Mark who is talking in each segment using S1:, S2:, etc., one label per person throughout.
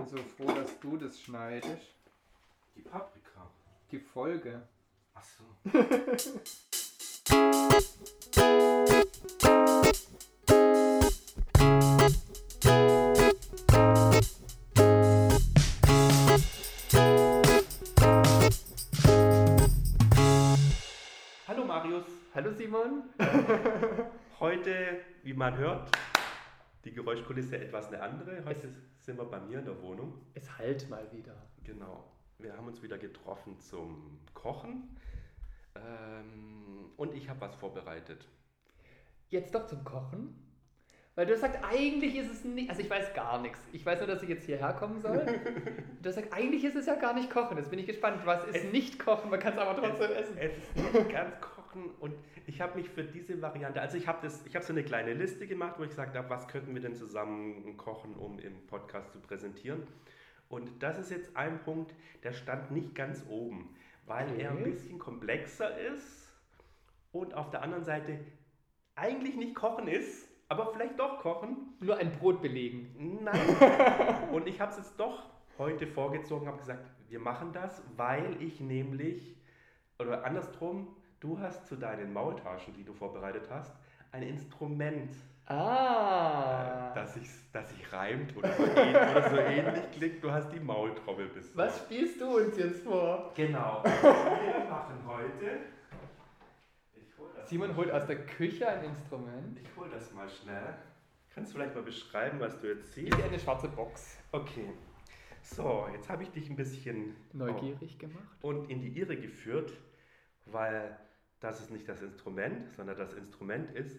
S1: bin so froh, dass du das schneidest.
S2: Die Paprika.
S1: Die Folge.
S2: Ach so. Hallo Marius.
S1: Hallo Simon.
S2: Heute, wie man hört, die Geräuschkulisse etwas eine andere. Heute sind wir bei mir in der Wohnung.
S1: Es halt mal wieder.
S2: Genau. Wir haben uns wieder getroffen zum Kochen. Ähm, und ich habe was vorbereitet.
S1: Jetzt doch zum Kochen. Weil du sagst, eigentlich ist es nicht, also ich weiß gar nichts. Ich weiß nur, dass ich jetzt hierher kommen soll. du sagst, eigentlich ist es ja gar nicht Kochen. Jetzt bin ich gespannt. Was ist
S2: Es-
S1: nicht Kochen? Man kann es aber trotzdem
S2: es,
S1: essen.
S2: Es ist nicht ganz kochen und ich habe mich für diese Variante, also ich habe das, ich habe so eine kleine Liste gemacht, wo ich gesagt habe, was könnten wir denn zusammen kochen, um im Podcast zu präsentieren. Und das ist jetzt ein Punkt, der stand nicht ganz oben, weil er ein
S1: Okay.
S2: bisschen komplexer ist und auf der anderen Seite eigentlich nicht kochen ist, aber vielleicht doch kochen.
S1: Nur ein Brot belegen.
S2: Nein. Und ich habe es jetzt doch heute vorgezogen, habe gesagt, wir machen das, weil ich nämlich, oder andersrum, du hast zu deinen Maultaschen, die du vorbereitet hast, ein Instrument,
S1: Ah.
S2: äh, das, sich, das sich reimt oder so, ähn, oder so ähnlich klingt. Du hast die Maultrommel bis.
S1: Was spielst du uns jetzt vor?
S2: Genau. Wir machen heute. Ich hol
S1: Simon holt aus der Küche ein Instrument.
S2: Ich hol das mal schnell. Kannst du vielleicht mal beschreiben, was du jetzt siehst?
S1: ja eine schwarze Box.
S2: Okay. So, jetzt habe ich dich ein bisschen
S1: Neugierig gemacht.
S2: und in die Irre geführt, weil das ist nicht das Instrument, sondern das Instrument ist.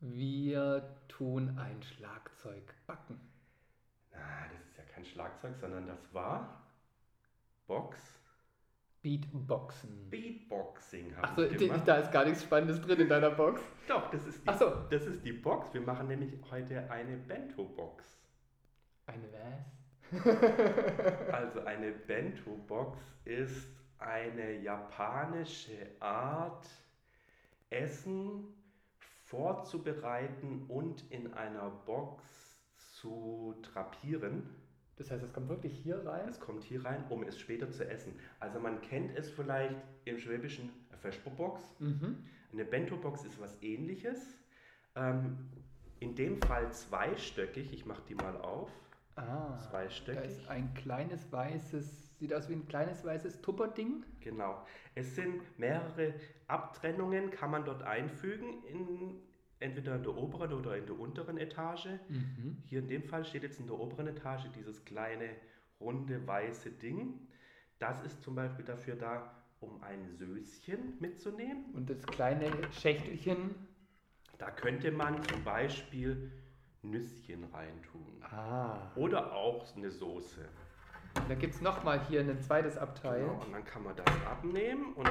S1: Wir tun ein Schlagzeug backen.
S2: Na, das ist ja kein Schlagzeug, sondern das war Box.
S1: Beatboxen.
S2: Beatboxing habe
S1: Achso, da ist gar nichts Spannendes drin in deiner Box.
S2: Doch, das ist, die,
S1: Ach so.
S2: das ist die Box. Wir machen nämlich heute eine Bento-Box.
S1: Eine was?
S2: Also eine Bento-Box ist eine japanische Art, Essen vorzubereiten und in einer Box zu drapieren.
S1: Das heißt, es kommt wirklich hier rein?
S2: Es kommt hier rein, um es später zu essen. Also man kennt es vielleicht im Schwäbischen eine Vesperbox.
S1: Mhm.
S2: Eine Bento-Box ist was ähnliches. Ähm, in dem Fall zweistöckig. Ich mache die mal auf.
S1: Ah, da
S2: Zweistöckig.
S1: ist ein kleines weißes, sieht aus wie ein kleines weißes Tupperding.
S2: Genau. Es sind mehrere Abtrennungen, kann man dort einfügen, in, entweder in der oberen oder in der unteren Etage.
S1: Mhm.
S2: Hier in dem Fall steht jetzt in der oberen Etage dieses kleine, runde, weiße Ding. Das ist zum Beispiel dafür da, um ein Söschen mitzunehmen.
S1: Und das kleine Schächtelchen.
S2: Da könnte man zum Beispiel Nüsschen reintun.
S1: Ah.
S2: Oder auch eine Soße.
S1: Da gibt es nochmal hier ein zweites Abteil.
S2: Genau, und dann kann man das abnehmen und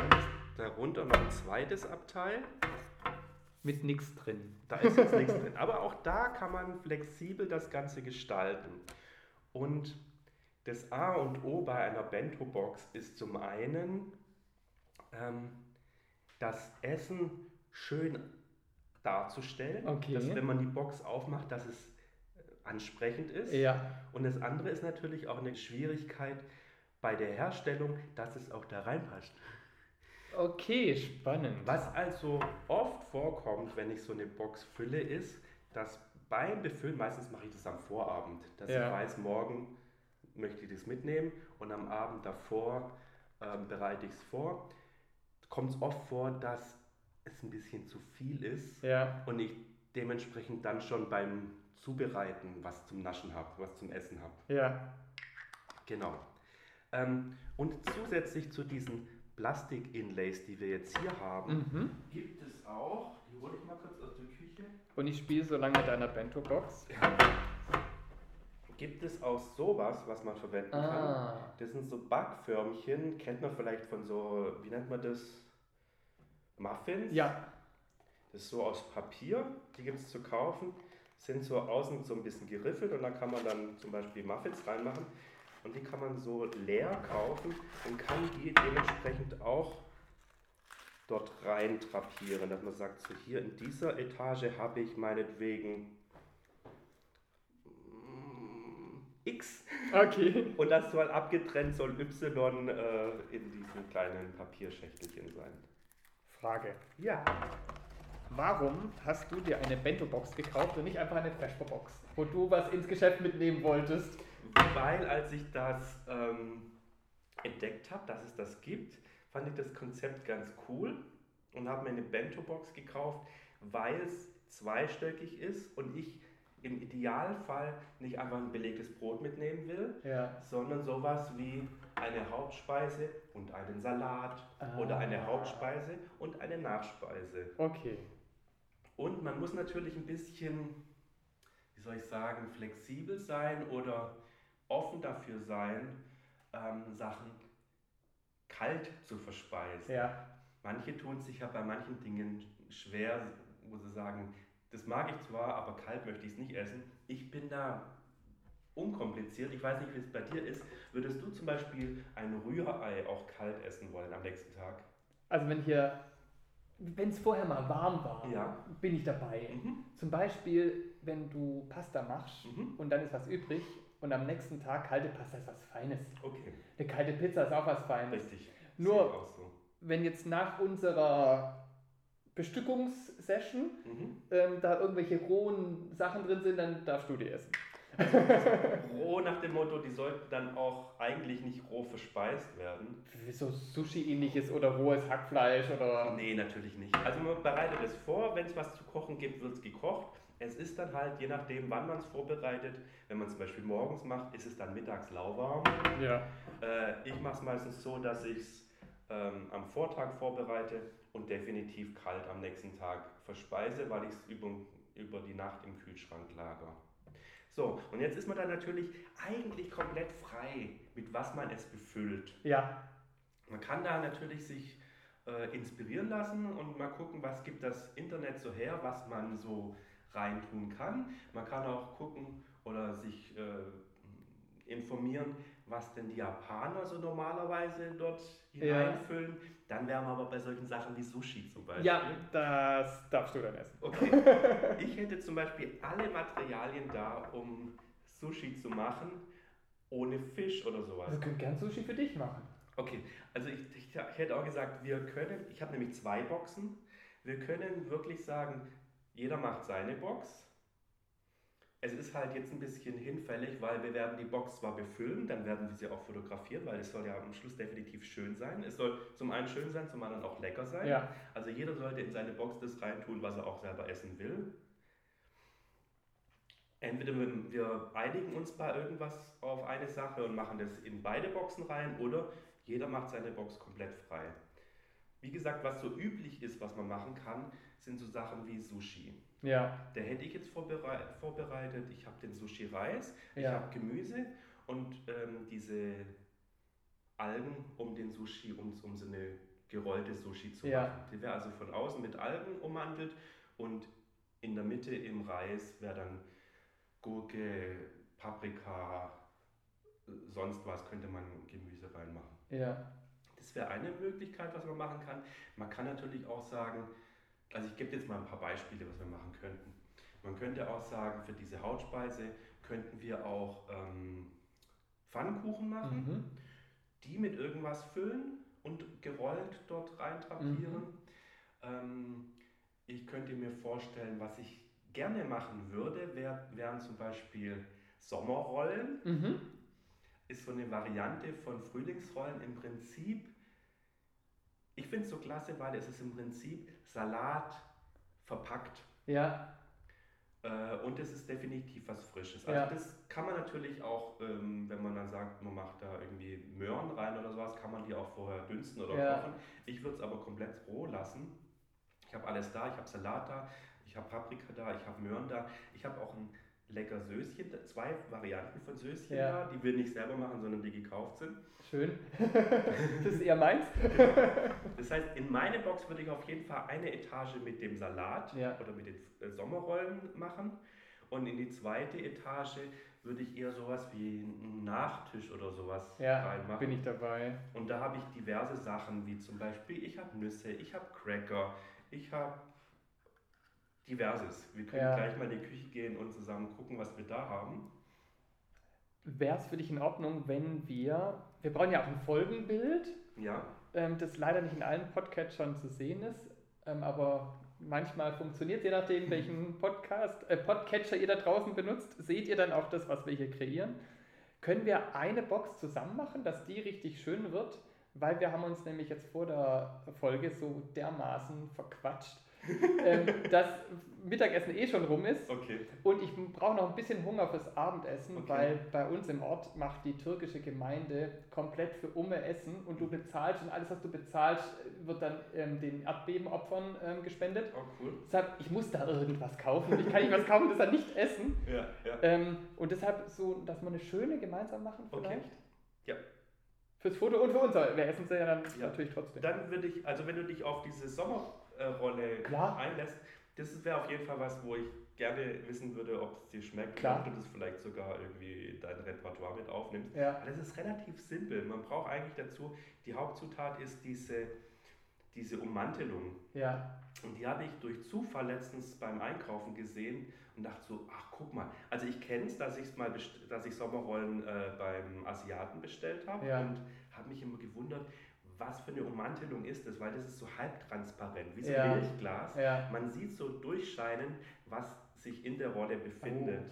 S2: darunter noch ein zweites Abteil.
S1: Mit nichts drin.
S2: Da ist jetzt nichts drin. Aber auch da kann man flexibel das Ganze gestalten. Und das A und O bei einer Bento-Box ist zum einen, ähm, das Essen schön darzustellen.
S1: Okay.
S2: Dass wenn man die Box aufmacht, dass es äh, ansprechend ist.
S1: Ja.
S2: Und das andere ist natürlich auch eine Schwierigkeit bei der Herstellung, dass es auch da reinpasst.
S1: Okay, spannend.
S2: Was also oft vorkommt, wenn ich so eine Box fülle, ist, dass beim Befüllen, meistens mache ich das am Vorabend, dass
S1: Ja.
S2: ich weiß, morgen möchte ich das mitnehmen und am Abend davor ähm, bereite ich es vor. Kommt es oft vor, dass es ein bisschen zu viel ist
S1: Ja.
S2: und ich dementsprechend dann schon beim Zubereiten was zum Naschen habe, was zum Essen habe.
S1: Ja.
S2: Genau. Ähm, und zusätzlich zu diesen Plastik-Inlays, die wir jetzt hier haben,
S1: Mhm.
S2: gibt es auch, die hole ich mal kurz aus der Küche,
S1: Und ich spiele so lange mit deiner Bento-Box.
S2: gibt es auch sowas, was man verwenden kann.
S1: Ah.
S2: Das sind so Backförmchen, kennt man vielleicht von so, wie nennt man das? Muffins?
S1: Ja.
S2: Das ist so aus Papier, die gibt es zu kaufen, sind so außen so ein bisschen geriffelt und da kann man dann zum Beispiel Muffins reinmachen und die kann man so leer kaufen und kann die dementsprechend auch dort rein drapieren, dass man sagt, so hier in dieser Etage habe ich meinetwegen mm, X
S1: Okay.
S2: und das soll abgetrennt, soll Y äh, in diesem kleinen Papierschächtelchen sein.
S1: Frage.
S2: Ja.
S1: Warum hast du dir eine Bento-Box gekauft und nicht einfach eine Trashbo-Box, wo du was ins Geschäft mitnehmen wolltest?
S2: Weil als ich das ähm, entdeckt habe, dass es das gibt, fand ich das Konzept ganz cool und habe mir eine Bento-Box gekauft, weil es zweistöckig ist und ich im Idealfall nicht einfach ein belegtes Brot mitnehmen will,
S1: Ja.
S2: sondern sowas wie eine Hauptspeise und einen Salat oder eine
S1: Ah.
S2: Hauptspeise und eine Nachspeise.
S1: Okay.
S2: Und man muss natürlich ein bisschen, wie soll ich sagen, flexibel sein oder offen dafür sein, ähm, Sachen kalt zu verspeisen.
S1: Ja.
S2: Manche tun sich ja bei manchen Dingen schwer, wo sie sagen, das mag ich zwar, aber kalt möchte ich es nicht essen. Ich bin da unkompliziert. Ich weiß nicht, wie es bei dir ist. Würdest du zum Beispiel ein Rührei auch kalt essen wollen am nächsten Tag?
S1: Also wenn hier, wenn es vorher mal warm war,
S2: Ja.
S1: bin ich dabei.
S2: Mhm.
S1: Zum Beispiel, wenn du Pasta machst
S2: Mhm.
S1: und dann ist was übrig und am nächsten Tag kalte Pasta ist was Feines.
S2: Okay,
S1: Eine kalte Pizza ist auch was Feines.
S2: richtig.
S1: Nur-
S2: so.
S1: Wenn jetzt nach unserer Bestückungssession
S2: Mhm.
S1: ähm, da irgendwelche rohen Sachen drin sind, dann darfst du die essen.
S2: Roh nach dem Motto, die sollten dann auch eigentlich nicht roh verspeist werden.
S1: So Sushi-ähnliches oder rohes Hackfleisch oder.
S2: Nee, natürlich nicht. Also man bereitet es vor, wenn es was zu kochen gibt, wird es gekocht. Es ist dann halt, je nachdem, wann man es vorbereitet, wenn man es zum Beispiel morgens macht, ist es dann mittags lauwarm.
S1: Ja.
S2: Äh, ich mache es meistens so, dass ich es ähm, am Vortag vorbereite und definitiv kalt am nächsten Tag verspeise, weil ich es über, über die Nacht im Kühlschrank lager. So, und jetzt ist man dann natürlich eigentlich komplett frei, mit was man es befüllt.
S1: Ja.
S2: Man kann da natürlich sich äh, inspirieren lassen und mal gucken, was gibt das Internet so her, was man so reintun kann. Man kann auch gucken oder sich äh, informieren, was denn die Japaner so normalerweise dort
S1: Ja.
S2: hineinfüllen. Dann wären wir aber bei solchen Sachen wie Sushi zum Beispiel.
S1: Ja, das darfst du dann essen.
S2: Okay. Ich hätte zum Beispiel alle Materialien da, um Sushi zu machen, ohne Fisch oder sowas.
S1: Also könnt gern Sushi für dich machen.
S2: Okay, also ich, ich, ich hätte auch gesagt, wir können, ich habe nämlich zwei Boxen, wir können wirklich sagen, jeder macht seine Box. Es ist halt jetzt ein bisschen hinfällig, weil wir werden die Box zwar befüllen, dann werden wir sie auch fotografieren, weil es soll ja am Schluss definitiv schön sein. Es soll zum einen schön sein, zum anderen auch lecker sein.
S1: Ja.
S2: Also jeder sollte in seine Box das reintun, was er auch selber essen will. Entweder wir, wir einigen uns bei irgendwas auf eine Sache und machen das in beide Boxen rein oder jeder macht seine Box komplett frei. Wie gesagt, was so üblich ist, was man machen kann, sind so Sachen wie Sushi.
S1: Ja.
S2: Der hätte ich jetzt vorberei vorbereitet. Ich habe den Sushi-Reis, ich
S1: Ja.
S2: habe Gemüse und ähm, diese Algen um den Sushi, um, um so eine gerollte Sushi zu
S1: Ja.
S2: machen. Die wäre also von außen mit Algen ummantelt und in der Mitte im Reis wäre dann Gurke, Paprika, sonst was könnte man Gemüse reinmachen.
S1: Ja.
S2: Das wäre eine Möglichkeit, was man machen kann. Man kann natürlich auch sagen, also ich gebe jetzt mal ein paar Beispiele, was wir machen könnten. Man könnte auch sagen, für diese Hautspeise könnten wir auch ähm, Pfannkuchen machen,
S1: Mhm.
S2: die mit irgendwas füllen und gerollt dort rein drapieren.
S1: Mhm.
S2: Ähm, ich könnte mir vorstellen, was ich gerne machen würde, wär, wären zum Beispiel Sommerrollen
S1: Mhm.
S2: ist so eine Variante von Frühlingsrollen im Prinzip. Ich finde es so klasse, weil es ist im Prinzip Salat verpackt.
S1: Ja.
S2: Äh, und es ist definitiv was Frisches. Also
S1: Ja.
S2: das kann man natürlich auch, ähm, wenn man dann sagt, man macht da irgendwie Möhren rein oder sowas, kann man die auch vorher dünsten oder
S1: Ja.
S2: kochen. Ich würde es aber komplett roh lassen. Ich habe alles da, ich habe Salat da, ich habe Paprika da, ich habe Möhren da, ich habe auch ein lecker Söschen, zwei Varianten von Söschen
S1: Ja.
S2: da, die wir nicht selber machen, sondern die gekauft sind.
S1: Schön. das ist eher meins.
S2: Das heißt, in meine Box würde ich auf jeden Fall eine Etage mit dem Salat
S1: Ja.
S2: oder mit den äh, Sommerrollen machen Und in die zweite Etage würde ich eher sowas wie einen Nachtisch oder sowas
S1: Ja,
S2: reinmachen.
S1: bin ich dabei.
S2: Und da habe ich diverse Sachen, wie zum Beispiel, ich habe Nüsse, ich habe Cracker, ich habe diverses. Wir können
S1: Ja.
S2: gleich mal in die Küche gehen und zusammen gucken, was wir da haben.
S1: Wäre es für dich in Ordnung, wenn wir, wir brauchen ja auch ein Folgenbild,
S2: Ja,
S1: ähm, das leider nicht in allen Podcatchern zu sehen ist, ähm, aber manchmal funktioniert, je nachdem, welchen Podcast, äh, Podcatcher ihr da draußen benutzt, seht ihr dann auch das, was wir hier kreieren. Können wir eine Box zusammen machen, dass die richtig schön wird, weil wir haben uns nämlich jetzt vor der Folge so dermaßen verquatscht, ähm, dass Mittagessen eh schon rum ist
S2: okay.
S1: und ich brauche noch ein bisschen Hunger fürs Abendessen,
S2: Okay.
S1: weil bei uns im Ort macht die türkische Gemeinde komplett für Umme Essen und du bezahlst und alles, was du bezahlst, wird dann ähm, den Erdbebenopfern ähm, gespendet.
S2: Oh, cool.
S1: Deshalb, ich muss da irgendwas kaufen und ich kann nicht was kaufen, das dann nicht essen.
S2: Ja, ja.
S1: Ähm, und deshalb so, dass wir eine schöne gemeinsam machen
S2: Okay.
S1: vielleicht.
S2: Ja.
S1: Fürs Foto und für uns. Wir essen sie ja dann
S2: Ja.
S1: natürlich trotzdem.
S2: Dann würde ich, also wenn du dich auf diese Sommerrolle
S1: Klar.
S2: einlässt, das wäre auf jeden Fall was, wo ich gerne wissen würde, ob es dir schmeckt
S1: Klar.
S2: und ob du das vielleicht sogar irgendwie in dein Repertoire mit aufnimmst.
S1: Ja.
S2: Aber das ist relativ simpel. Man braucht eigentlich dazu, die Hauptzutat ist diese, diese Ummantelung.
S1: Ja.
S2: Und die habe ich durch Zufall letztens beim Einkaufen gesehen und dachte so, ach guck mal. Also ich kenne es, dass, ich's mal best- dass ich Sommerrollen äh, beim Asiaten bestellt habe
S1: Ja.
S2: und habe mich immer gewundert, was für eine Ummantelung ist das, weil das ist so halbtransparent, wie so
S1: Ja.
S2: ein Milchglas.
S1: Ja.
S2: Man sieht so durchscheinen, was sich in der Rolle befindet.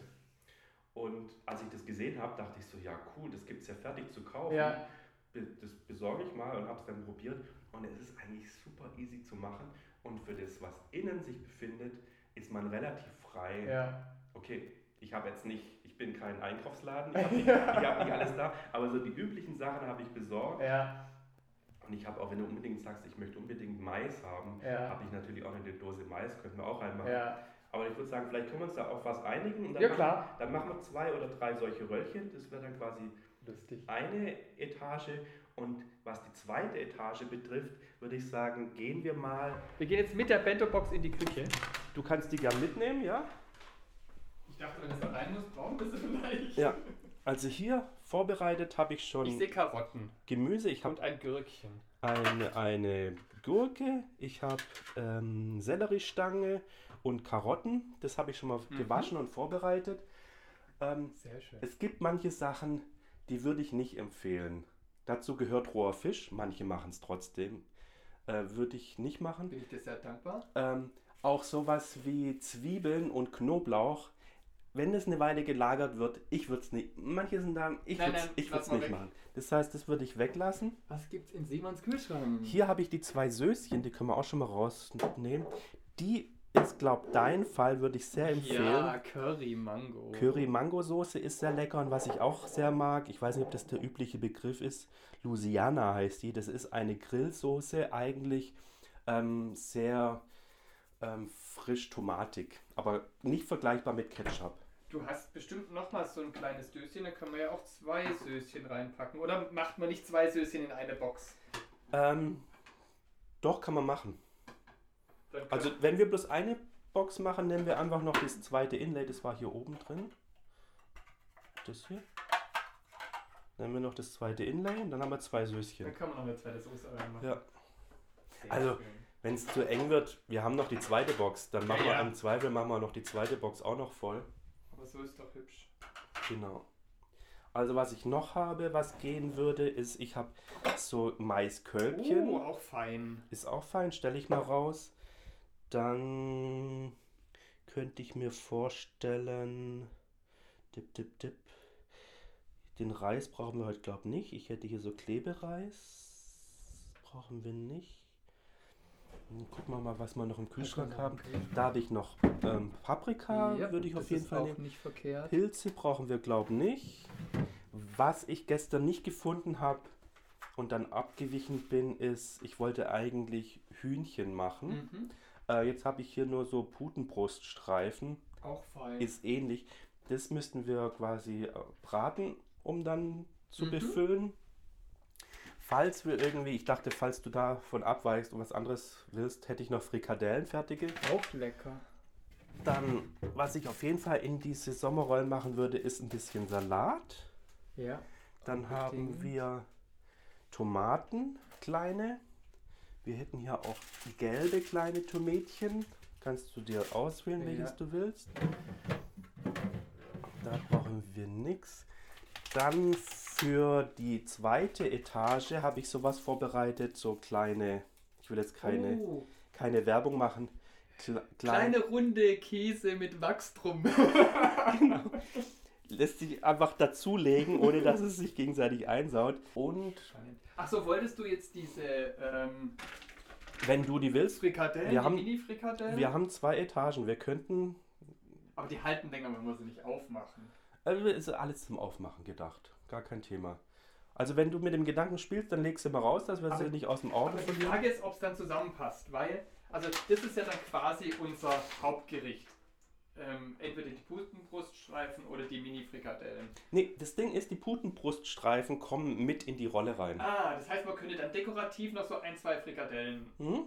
S1: Oh.
S2: Und als ich das gesehen habe, dachte ich so, ja cool, das gibt es ja fertig zu kaufen.
S1: Ja.
S2: Das besorge ich mal und habe es dann probiert. Und es ist eigentlich super easy zu machen. Und für das, was innen sich befindet, ist man relativ frei. Okay, ich habe jetzt nicht, ich bin kein Einkaufsladen, ich habe nicht, ich hab nicht alles da, aber so die üblichen Sachen habe ich besorgt.
S1: Ja.
S2: Und ich habe auch, wenn du unbedingt sagst, ich möchte unbedingt Mais haben,
S1: Ja.
S2: habe ich natürlich auch eine Dose Mais, könnten wir auch reinmachen.
S1: Ja.
S2: Aber ich würde sagen, vielleicht können wir uns da auf was einigen und dann,
S1: Ja,
S2: machen,
S1: klar.
S2: dann machen wir zwei oder drei solche Röllchen. Das wäre dann quasi
S1: Lustig.
S2: eine Etage. Und was die zweite Etage betrifft, würde ich sagen, gehen wir mal.
S1: Wir gehen jetzt mit der Bento-Box in die Küche.
S2: Du kannst die gern mitnehmen, ja?
S1: Ich dachte, wenn es da rein muss, brauchen wir sie vielleicht.
S2: Ja. Also hier vorbereitet habe ich schon
S1: Ich sehe Karotten
S2: Gemüse. Ich habe
S1: und ein Gürkchen.
S2: eine, eine Gurke, ich habe ähm, Selleriestange und Karotten. Das habe ich schon mal
S1: Mhm.
S2: gewaschen und vorbereitet. Ähm,
S1: Sehr schön.
S2: Es gibt manche Sachen, die würde ich nicht empfehlen. Dazu gehört roher Fisch, manche machen es trotzdem. Äh, würde ich nicht machen.
S1: Bin ich dir sehr dankbar.
S2: Ähm, auch sowas wie Zwiebeln und Knoblauch, wenn es eine Weile gelagert wird, ich würde es nicht. Manche sind da, ich würde es ich würd's nicht
S1: weg.
S2: machen. Das heißt, das würde ich weglassen.
S1: Was gibt's in Simons Kühlschrank?
S2: Hier habe ich die zwei Söschen, die können wir auch schon mal rausnehmen. Die ist, glaube dein Fall, würde ich sehr empfehlen.
S1: Ja, Curry Mango.
S2: Curry-Mango-Soße ist sehr lecker und was ich auch sehr mag, ich weiß nicht, ob das der übliche Begriff ist, Louisiana heißt die. Das ist eine Grillsoße, eigentlich ähm, sehr ähm, frisch tomatig, aber nicht vergleichbar mit Ketchup.
S1: Du hast bestimmt noch mal so ein kleines Döschen, da kann man ja auch zwei Söschen reinpacken. Oder macht man nicht zwei Söschen in eine Box?
S2: Ähm, doch, kann man machen.
S1: Können-
S2: Also wenn wir bloß eine Box machen, nehmen wir einfach noch das zweite Inlay, das war hier oben drin. Das hier. Nehmen wir noch das zweite Inlay und dann haben wir zwei Söschen.
S1: dann kann man noch eine zweite Soße reinmachen.
S2: Ja.
S1: Sehr
S2: Also-. Wenn es zu eng wird, wir haben noch die zweite Box, dann machen
S1: Ja, ja.
S2: wir im Zweifel machen wir noch die zweite Box auch noch voll.
S1: So ist doch hübsch.
S2: Genau. Also was ich noch habe, was gehen würde, ist, ich habe so Maiskölbchen.
S1: Oh, auch fein.
S2: Ist auch fein, stelle ich mal raus. Dann könnte ich mir vorstellen, dip, dip, dip. Den Reis brauchen wir heute, glaube ich, nicht. Ich hätte hier so Klebereis. Brauchen wir nicht. Gucken wir mal, was wir noch im Kühlschrank
S1: noch
S2: haben.
S1: Kühlschrank.
S2: Da habe ich noch ähm, Paprika,
S1: Ja,
S2: würde ich auf jeden Fall nehmen. Pilze brauchen wir, glaube ich, nicht. Was ich gestern nicht gefunden habe und dann abgewichen bin, ist, ich wollte eigentlich Hühnchen machen.
S1: Mhm.
S2: Äh, jetzt habe ich hier nur so Putenbruststreifen.
S1: Auch fein.
S2: Ist ähnlich. Das müssten wir quasi äh, braten, um dann zu
S1: Mhm.
S2: befüllen. Falls wir irgendwie, ich dachte, falls du davon abweichst und was anderes willst, hätte ich noch Frikadellen fertige.
S1: auch lecker.
S2: Dann, was ich auf jeden Fall in diese Sommerrollen machen würde, ist ein bisschen Salat.
S1: Ja.
S2: Dann haben wir Tomaten, kleine. Wir hätten hier auch gelbe kleine Tomätchen. Kannst du dir auswählen,
S1: Ja.
S2: welches du willst. Da brauchen wir nichts. Dann für die zweite Etage habe ich sowas vorbereitet, so kleine, ich will jetzt keine,
S1: Oh,
S2: keine Werbung machen. Kle
S1: kleine runde Käse mit Wachs drum.
S2: lässt sich einfach dazulegen, ohne dass es sich gegenseitig einsaut. Und
S1: Achso, wolltest du jetzt diese ähm,
S2: wenn du die willst,
S1: Frikadellen,
S2: Wir haben-
S1: Mini-Frikadellen?
S2: wir haben zwei Etagen. Wir könnten,
S1: Aber die halten länger, wenn wir sie nicht aufmachen.
S2: also ist alles zum Aufmachen gedacht. Gar kein Thema. Also wenn du mit dem Gedanken spielst, dann legst du mal raus, dass wir sie nicht aus dem Auge
S1: Aber die
S2: verlieren.
S1: Frage ist, ob es dann zusammenpasst, weil, also das ist ja dann quasi unser Hauptgericht. Ähm, entweder die Putenbruststreifen oder die Mini-Frikadellen.
S2: Nee, das Ding ist, die Putenbruststreifen kommen mit in die Rolle rein.
S1: Ah, das heißt, man könnte dann dekorativ noch so ein, zwei Frikadellen.
S2: Hm?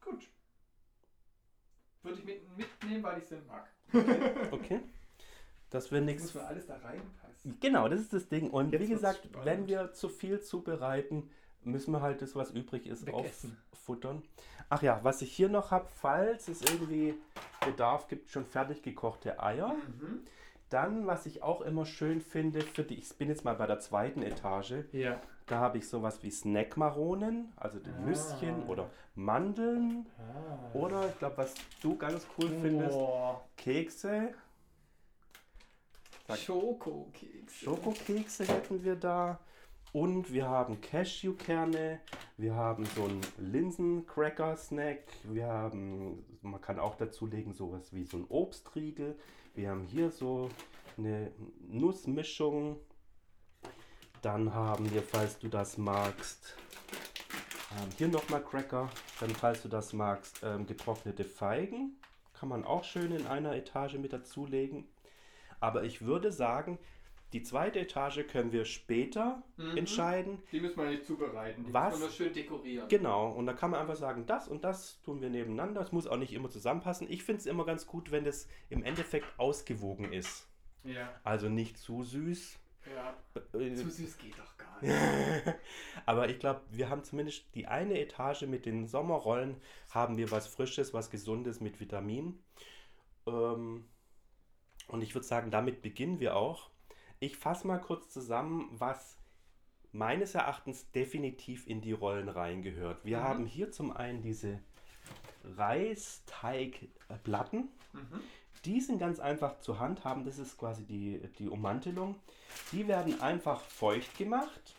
S1: Gut. Würde ich mit, mitnehmen, weil ich es mag.
S2: Okay. Das wäre nichts.
S1: Muss man alles da reinpassen.
S2: Genau, das ist das Ding. Und
S1: Jetzt
S2: wie gesagt,
S1: spannend.
S2: wenn wir zu viel zubereiten, müssen wir halt das, was übrig ist,
S1: Wegessen.
S2: auffuttern. Ach ja, was ich hier noch habe, falls es irgendwie Bedarf gibt, schon fertig gekochte Eier.
S1: Mhm.
S2: Dann, was ich auch immer schön finde, für die, ich bin jetzt mal bei der zweiten Etage,
S1: Ja.
S2: da habe ich sowas wie Snackmaronen, also die
S1: Ah.
S2: Nüsschen oder Mandeln.
S1: Ah.
S2: Oder ich glaube, was du ganz cool findest,
S1: Oh,
S2: Kekse.
S1: Schokokekse.
S2: Schokokekse hätten wir da. Und wir haben Cashewkerne. Wir haben so einen Linsen-Cracker-Snack. Wir haben, man kann auch dazulegen, sowas wie so ein Obstriegel. Wir haben hier so eine Nussmischung. Dann haben wir, falls du das magst, ähm, hier nochmal Cracker. Dann, falls du das magst, ähm, getrocknete Feigen. Kann man auch schön in einer Etage mit dazulegen. Aber ich würde sagen, die zweite Etage können wir später
S1: Mhm.
S2: entscheiden.
S1: Die müssen wir nicht zubereiten. Die
S2: Was?
S1: müssen wir schön dekorieren.
S2: Genau, und da kann man einfach sagen, das und das tun wir nebeneinander. Es muss auch nicht immer zusammenpassen. Ich finde es immer ganz gut, wenn das im Endeffekt ausgewogen ist.
S1: ja.
S2: Also nicht zu süß.
S1: Ja.
S2: Äh,
S1: Zu süß geht doch gar nicht.
S2: Aber ich glaube, wir haben zumindest die eine Etage mit den Sommerrollen, haben wir was Frisches, was Gesundes mit Vitamin. Ähm, und ich würde sagen, damit beginnen wir auch. Ich fasse mal kurz zusammen, was meines Erachtens definitiv in die Rollen reingehört. Wir
S1: Mhm.
S2: haben hier zum einen diese Reisteigplatten.
S1: Mhm.
S2: Die sind ganz einfach zu handhaben. Das ist quasi die, die Ummantelung. Die werden einfach feucht gemacht.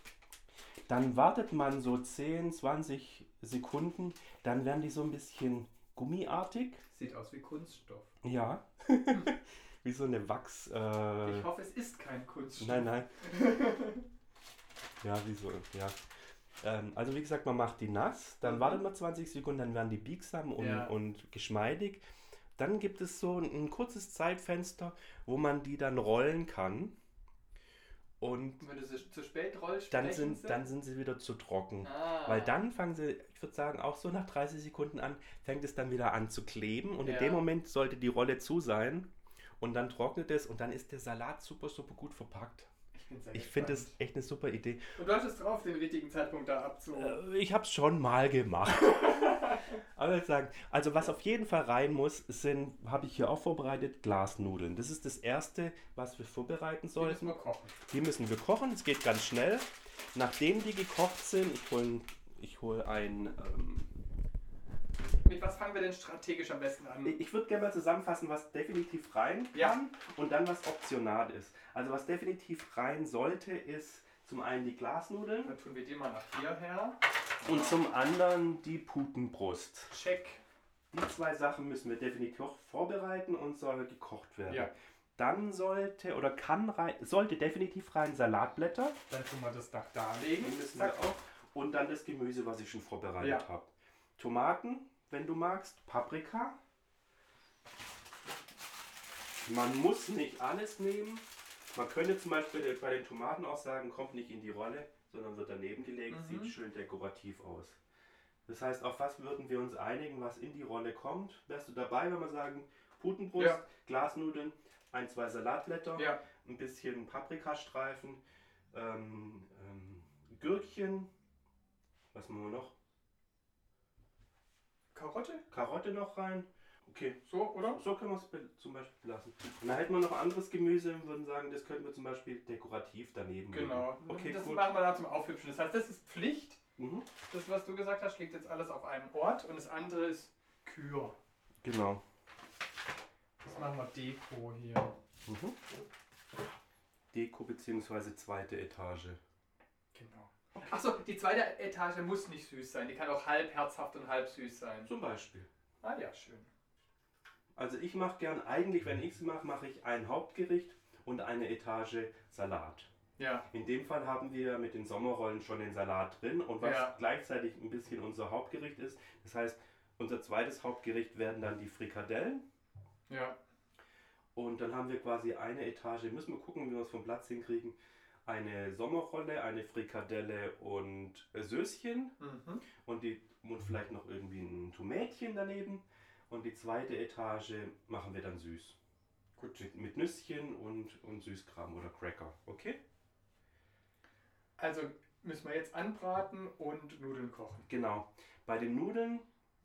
S2: Dann wartet man so 10, 20 Sekunden. Dann werden die so ein bisschen gummiartig.
S1: Sieht aus wie Kunststoff.
S2: Ja. wie so eine Wachs. Äh,
S1: Ich hoffe, es ist kein Kunststoff.
S2: nein, nein. ja, wie so. Ja. Ähm, also wie gesagt, man macht die nass, dann
S1: Mhm.
S2: wartet man 20 Sekunden, dann werden die biegsam und,
S1: Ja.
S2: und geschmeidig. Dann gibt es so ein, ein kurzes Zeitfenster, wo man die dann rollen kann. Und
S1: Und Wenn du sie zu spät rollst,
S2: dann sind,
S1: sie?
S2: dann sind sie wieder zu trocken.
S1: Ah.
S2: Weil dann fangen sie, ich würde sagen, auch so nach 30 Sekunden an, fängt es dann wieder an zu kleben. Und in
S1: Ja.
S2: dem Moment sollte die Rolle zu sein. Und dann trocknet es und dann ist der Salat super, super gut verpackt.
S1: Ich,
S2: finde das echt eine super Idee.
S1: Und du hattest drauf, den richtigen Zeitpunkt da abzu.
S2: Äh, Ich habe es schon mal gemacht. Aber ich sagen, also was auf jeden Fall rein muss, sind, habe ich hier auch vorbereitet, Glasnudeln. Das ist das Erste, was wir vorbereiten
S1: Die müssen wir kochen.
S2: Die müssen wir kochen, es geht ganz schnell. Nachdem die gekocht sind, ich hole ich hol ein... Ähm,
S1: Mit was fangen wir denn strategisch am besten an?
S2: ich würde gerne mal zusammenfassen, was definitiv rein kann
S1: Ja.
S2: und dann was optional ist. Also was definitiv rein sollte, ist zum einen die Glasnudeln
S1: Dann tun wir die mal nach hierher.
S2: und zum anderen die Putenbrust.
S1: Check.
S2: Die zwei Sachen müssen wir definitiv vorbereiten und soll gekocht werden.
S1: Ja.
S2: Dann sollte oder kann rein, sollte definitiv rein Salatblätter.
S1: Dann tun wir das Dach Zack.
S2: auch. Und dann das Gemüse, was ich schon vorbereitet
S1: Ja.
S2: habe. Tomaten, wenn du magst, Paprika. Man muss nicht alles nehmen. Man könnte zum Beispiel bei den Tomaten auch sagen, kommt nicht in die Rolle, sondern wird daneben gelegt.
S1: Mhm.
S2: Sieht schön dekorativ aus. Das heißt, auf was würden wir uns einigen, was in die Rolle kommt? Wärst du dabei, wenn wir sagen, Putenbrust,
S1: Ja.
S2: Glasnudeln, ein, zwei Salatblätter,
S1: Ja.
S2: ein bisschen Paprikastreifen, ähm, ähm, Gürkchen, was machen wir noch?
S1: Karotte?
S2: Karotte noch rein. Okay,
S1: So, oder?
S2: so können wir es zum Beispiel lassen. Und dann hätten wir noch anderes Gemüse und würden sagen, das könnten wir zum Beispiel dekorativ daneben
S1: Genau.
S2: legen. Okay,
S1: das
S2: cool.
S1: machen wir dann zum Aufhübschen. Das heißt, das ist Pflicht.
S2: Mhm.
S1: Das, was du gesagt hast, liegt jetzt alles auf einem Ort und das andere ist Kür.
S2: Genau.
S1: Das machen wir Deko hier.
S2: Mhm. Deko bzw. zweite Etage.
S1: Genau. Achso, die zweite Etage muss nicht süß sein. Die kann auch halb herzhaft und halb süß sein.
S2: Zum Beispiel.
S1: Ah ja, schön.
S2: Also ich mache gern, eigentlich wenn ich es mache, mache ich ein Hauptgericht und eine Etage Salat.
S1: Ja,
S2: In dem Fall haben wir mit den Sommerrollen schon den Salat drin und was
S1: Ja.
S2: gleichzeitig ein bisschen unser Hauptgericht ist. Das heißt, unser zweites Hauptgericht werden dann die Frikadellen
S1: ja.
S2: und dann haben wir quasi eine Etage, müssen wir gucken, wie wir es vom Platz hinkriegen. Eine Sommerrolle, eine Frikadelle und Söschen
S1: Mhm.
S2: und, die, und vielleicht noch irgendwie ein Tomätchen daneben. Und die zweite Etage machen wir dann süß.
S1: Gut.
S2: Mit, mit Nüsschen und, und Süßkram oder Cracker. Okay?
S1: Also müssen wir jetzt anbraten und Nudeln kochen.
S2: Genau. Bei den Nudeln,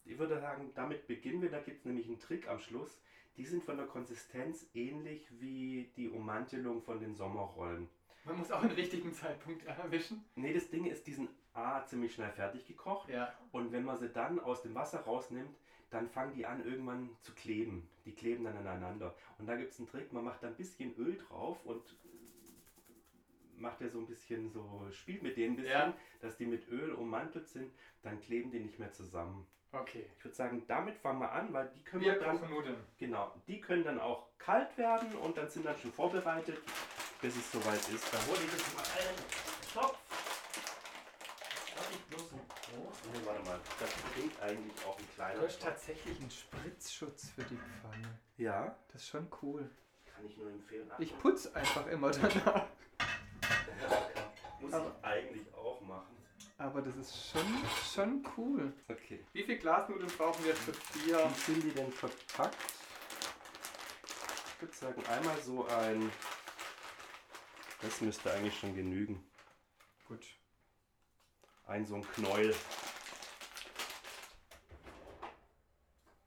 S2: ich würde sagen, damit beginnen wir. Da gibt es nämlich einen Trick am Schluss. Die sind von der Konsistenz ähnlich wie die Ummantelung von den Sommerrollen.
S1: Man muss auch einen richtigen Zeitpunkt erwischen.
S2: Nee, das Ding ist, die sind A, ziemlich schnell fertig gekocht.
S1: Ja.
S2: Und wenn man sie dann aus dem Wasser rausnimmt, dann fangen die an irgendwann zu kleben. Die kleben dann aneinander. Und da gibt es einen Trick, man macht da ein bisschen Öl drauf und macht ja so ein bisschen so, spielt mit denen ein bisschen,
S1: Ja.
S2: dass die mit Öl ummantelt sind, dann kleben die nicht mehr zusammen.
S1: Okay.
S2: Ich würde sagen, damit fangen wir an, weil die können
S1: Wir
S2: wir dann,
S1: Nudeln.
S2: genau, die können dann auch kalt werden und dann sind dann schon vorbereitet, bis es soweit ist. Da hole ich jetzt mal einen Topf. Das ist bloß ein groß. Nee, warte mal, das klingt eigentlich auch ein kleiner
S1: Du hast tatsächlich einen Spritzschutz für die Pfanne.
S2: Ja,
S1: Das ist schon cool.
S2: kann ich nur empfehlen. Ach,
S1: Ich putze einfach immer danach.
S2: muss
S1: aber-
S2: ich eigentlich auch machen.
S1: Aber das ist schon, schon cool.
S2: Okay.
S1: Wie viel Glasnudeln brauchen wir für vier?
S2: Wie sind die denn verpackt? Ich würde sagen, einmal so ein. Das müsste eigentlich schon genügen.
S1: Gut.
S2: Ein so ein Knäuel.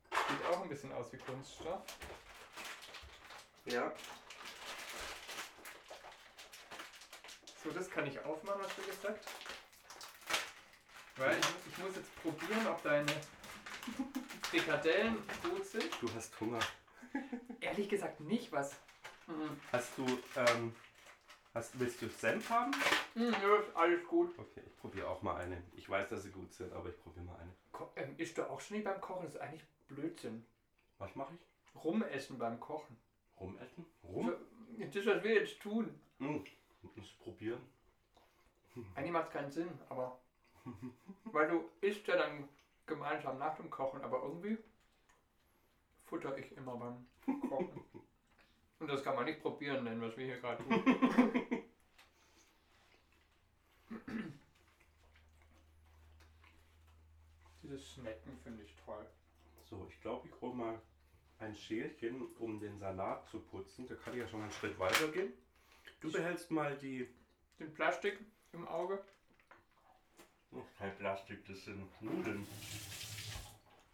S1: Sieht auch ein bisschen aus wie Kunststoff.
S2: Ja.
S1: So, das kann ich aufmachen, hast du gesagt? Weil ich, ich muss jetzt probieren, ob deine Frikadellen gut sind.
S2: Du hast Hunger.
S1: Ehrlich gesagt nicht, was. Mhm.
S2: Hast du, ähm, hast, willst du Senf haben?
S1: Mhm, nö, ist alles gut.
S2: Okay, ich probiere auch mal eine. Ich weiß, dass sie gut sind, aber ich probiere mal eine.
S1: Ko ähm, isst du auch schon nicht beim Kochen? Das ist eigentlich Blödsinn.
S2: Was mache ich?
S1: Rumessen beim Kochen.
S2: Rumessen? Rum?
S1: Das ist, was wir jetzt tun.
S2: Hm. Muss probieren.
S1: Eigentlich macht es keinen Sinn, aber. Weil du isst ja dann gemeinsam nach dem Kochen, aber irgendwie futter ich immer beim Kochen. Und das kann man nicht probieren nennen, was wir hier gerade tun. Diese Schnecken finde ich toll.
S2: So, ich glaube, ich hole mal ein Schälchen, um den Salat zu putzen. Da kann ich ja schon mal einen Schritt weiter gehen. Du behältst mal die.
S1: Den Plastik im Auge.
S2: Oh, kein Plastik, das sind Nudeln.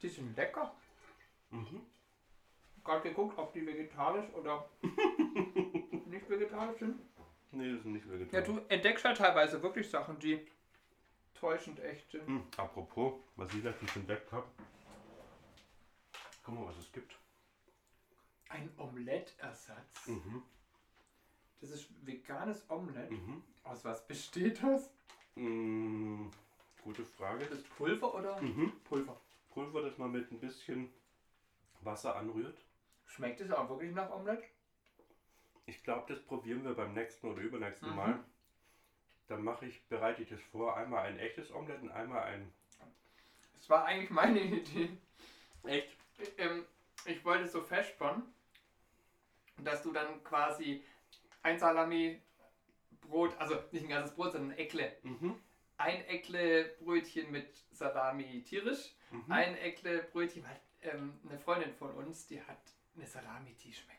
S1: Die sind lecker.
S2: Mhm.
S1: Gerade geguckt, ob die vegetarisch oder nicht vegetarisch sind.
S2: Nee, das sind nicht
S1: Ja,
S2: vegetarisch.
S1: du entdeckst ja teilweise wirklich Sachen, die täuschend echt sind.
S2: Hm, apropos, was ich letztens entdeckt habe. Guck mal, was es gibt.
S1: Ein Omelettersatz.
S2: Mhm.
S1: Das ist veganes Omelett.
S2: Mhm.
S1: Aus was besteht das?
S2: Mm, gute Frage.
S1: Das Pulver oder?
S2: Mhm.
S1: Pulver.
S2: Pulver, das man mit ein bisschen Wasser anrührt.
S1: Schmeckt es auch wirklich nach Omelett?
S2: Ich glaube, das probieren wir beim nächsten oder übernächsten
S1: Mhm.
S2: Mal. Dann mache ich, bereite ich das vor. Einmal ein echtes Omelett und einmal ein.
S1: Das war eigentlich meine Idee.
S2: Echt?
S1: Ähm, ich wollte es so festspannen, dass du dann quasi ein Salami Brot, also nicht ein ganzes Brot, sondern ein Eckle,
S2: Mhm.
S1: Ein Eckle Brötchen mit Salami tierisch,
S2: Mhm.
S1: ein Eckle Brötchen, weil ähm, eine Freundin von uns, die hat eine Salami, die schmeckt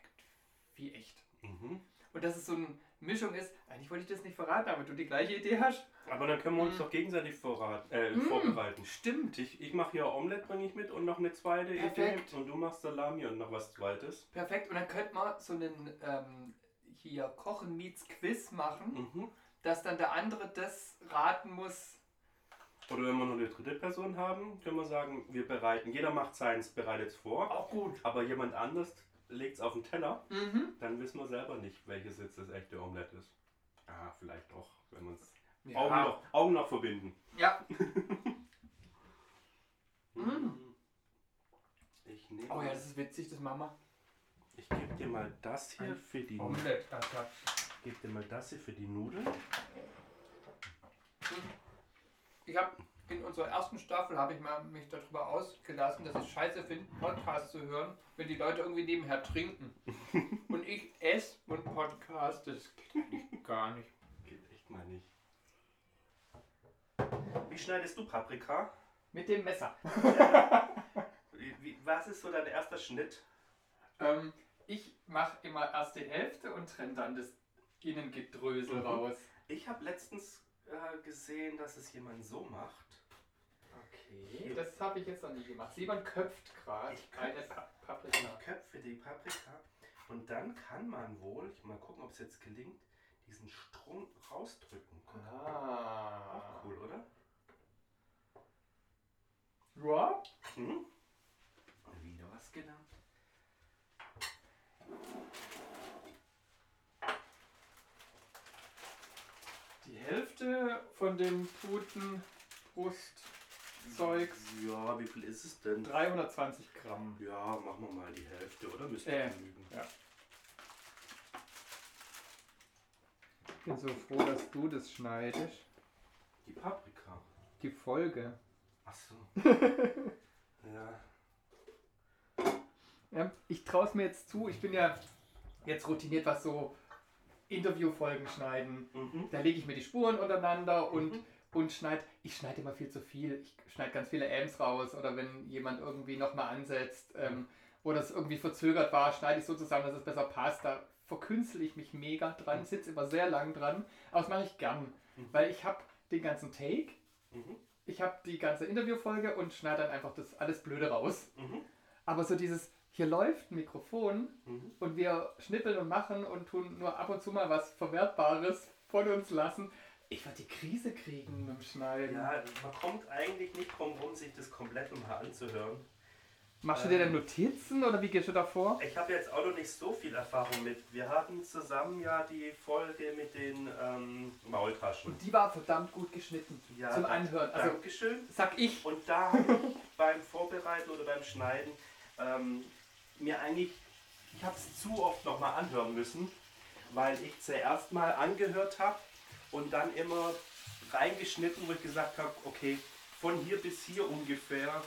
S1: wie echt.
S2: Mhm.
S1: Und dass es so eine Mischung ist, eigentlich wollte ich das nicht verraten, aber du die gleiche Idee hast.
S2: Aber dann können wir uns
S1: Mm.
S2: doch gegenseitig vorrat, äh,
S1: Mm.
S2: vorbereiten.
S1: Stimmt.
S2: Ich, ich mache hier Omelette, bringe ich mit und noch eine zweite
S1: Perfekt.
S2: Idee. Und du machst Salami und noch was zweites.
S1: Perfekt. Und dann könnte man so einen ähm, hier Kochen meets Quiz machen,
S2: Mhm.
S1: Dass dann der andere das raten muss.
S2: Oder wenn wir noch eine dritte Person haben, können wir sagen, wir bereiten, jeder macht seins, bereitet es vor,
S1: Auch gut.
S2: aber jemand anders legt es auf den Teller,
S1: Mhm.
S2: dann wissen wir selber nicht, welches jetzt das echte Omelette ist. Ah, vielleicht auch, wenn wir es
S1: Ja.
S2: Augen, noch, Augen noch verbinden.
S1: ja. Mm.
S2: Ich nehme.
S1: Oh ja, das ist witzig, das machen wir.
S2: Ich gebe dir mal das hier für die
S1: Omelette.
S2: Gebe dir mal das hier für die Nudeln.
S1: Ich habe in unserer ersten Staffel habe ich mal mich darüber ausgelassen, dass ich scheiße finde, Podcasts zu hören, wenn die Leute irgendwie nebenher trinken. und ich esse und Podcast, das geht eigentlich gar nicht.
S2: Geht echt mal nicht. Wie schneidest du Paprika?
S1: Mit dem Messer.
S2: Wie, wie, was ist so dein erster Schnitt?
S1: Ähm, ich mache immer erst die Hälfte und trenne dann das Innengedrösel
S2: Mhm.
S1: raus.
S2: Ich habe letztens äh, gesehen, dass es jemand so macht.
S1: Okay. Das habe ich jetzt noch nie gemacht. Simon köpft gerade
S2: Ich
S1: eine. Pa- Paprika.
S2: Ich köpfe die Paprika und dann kann man wohl, ich mal gucken, ob es jetzt gelingt, diesen Strunk rausdrücken. Guck.
S1: Ah.
S2: Auch cool, oder?
S1: Ja.
S2: Mhm. Wieder was gelernt.
S1: Die Hälfte von dem Putenbrustzeugs,
S2: Ja, wie viel ist es denn?
S1: 320 Gramm.
S2: Ja, machen wir mal die Hälfte, oder? Müsste
S1: Äh,
S2: genügen.
S1: ja. Ich bin so froh, dass du das schneidest.
S2: Die Paprika.
S1: Die Folge.
S2: Ach so. ja.
S1: Ja, ich traue es mir jetzt zu. Ich bin ja jetzt routiniert, was so Interviewfolgen schneiden.
S2: Mhm.
S1: Da lege ich mir die Spuren untereinander und,
S2: Mhm.
S1: und schneide. Ich schneide immer viel zu viel. Ich schneide ganz viele Ms raus oder wenn jemand irgendwie nochmal ansetzt ähm, oder es irgendwie verzögert war, schneide ich so zusammen, dass es besser passt. Da verkünstle ich mich mega dran, sitze immer sehr lang dran. Aber das mache ich gern,
S2: Mhm.
S1: weil ich habe den ganzen Take,
S2: Mhm.
S1: ich habe die ganze Interviewfolge und schneide dann einfach das alles Blöde raus.
S2: Mhm.
S1: Aber so dieses, hier läuft ein Mikrofon
S2: Mhm.
S1: und wir schnippeln und machen und tun nur ab und zu mal was Verwertbares von uns lassen. Ich würde die Krise kriegen mit dem Schneiden.
S2: Ja, man kommt eigentlich nicht drum rum, sich das komplett nochmal anzuhören.
S1: Machst du dir denn
S2: Ähm.
S1: Notizen oder wie gehst du da vor?
S2: Ich habe jetzt auch noch nicht so viel Erfahrung mit. Wir hatten zusammen ja die Folge mit den ähm, Maultaschen.
S1: Und die war verdammt gut geschnitten
S2: Ja,
S1: zum Anhören. Also
S2: Dankeschön.
S1: sag ich.
S2: Und da habe ich beim Vorbereiten oder beim Schneiden ähm, mir eigentlich, ich habe es zu oft nochmal anhören müssen, weil ich zuerst mal angehört habe und dann immer reingeschnitten, wo ich gesagt habe, okay, von hier bis hier ungefähr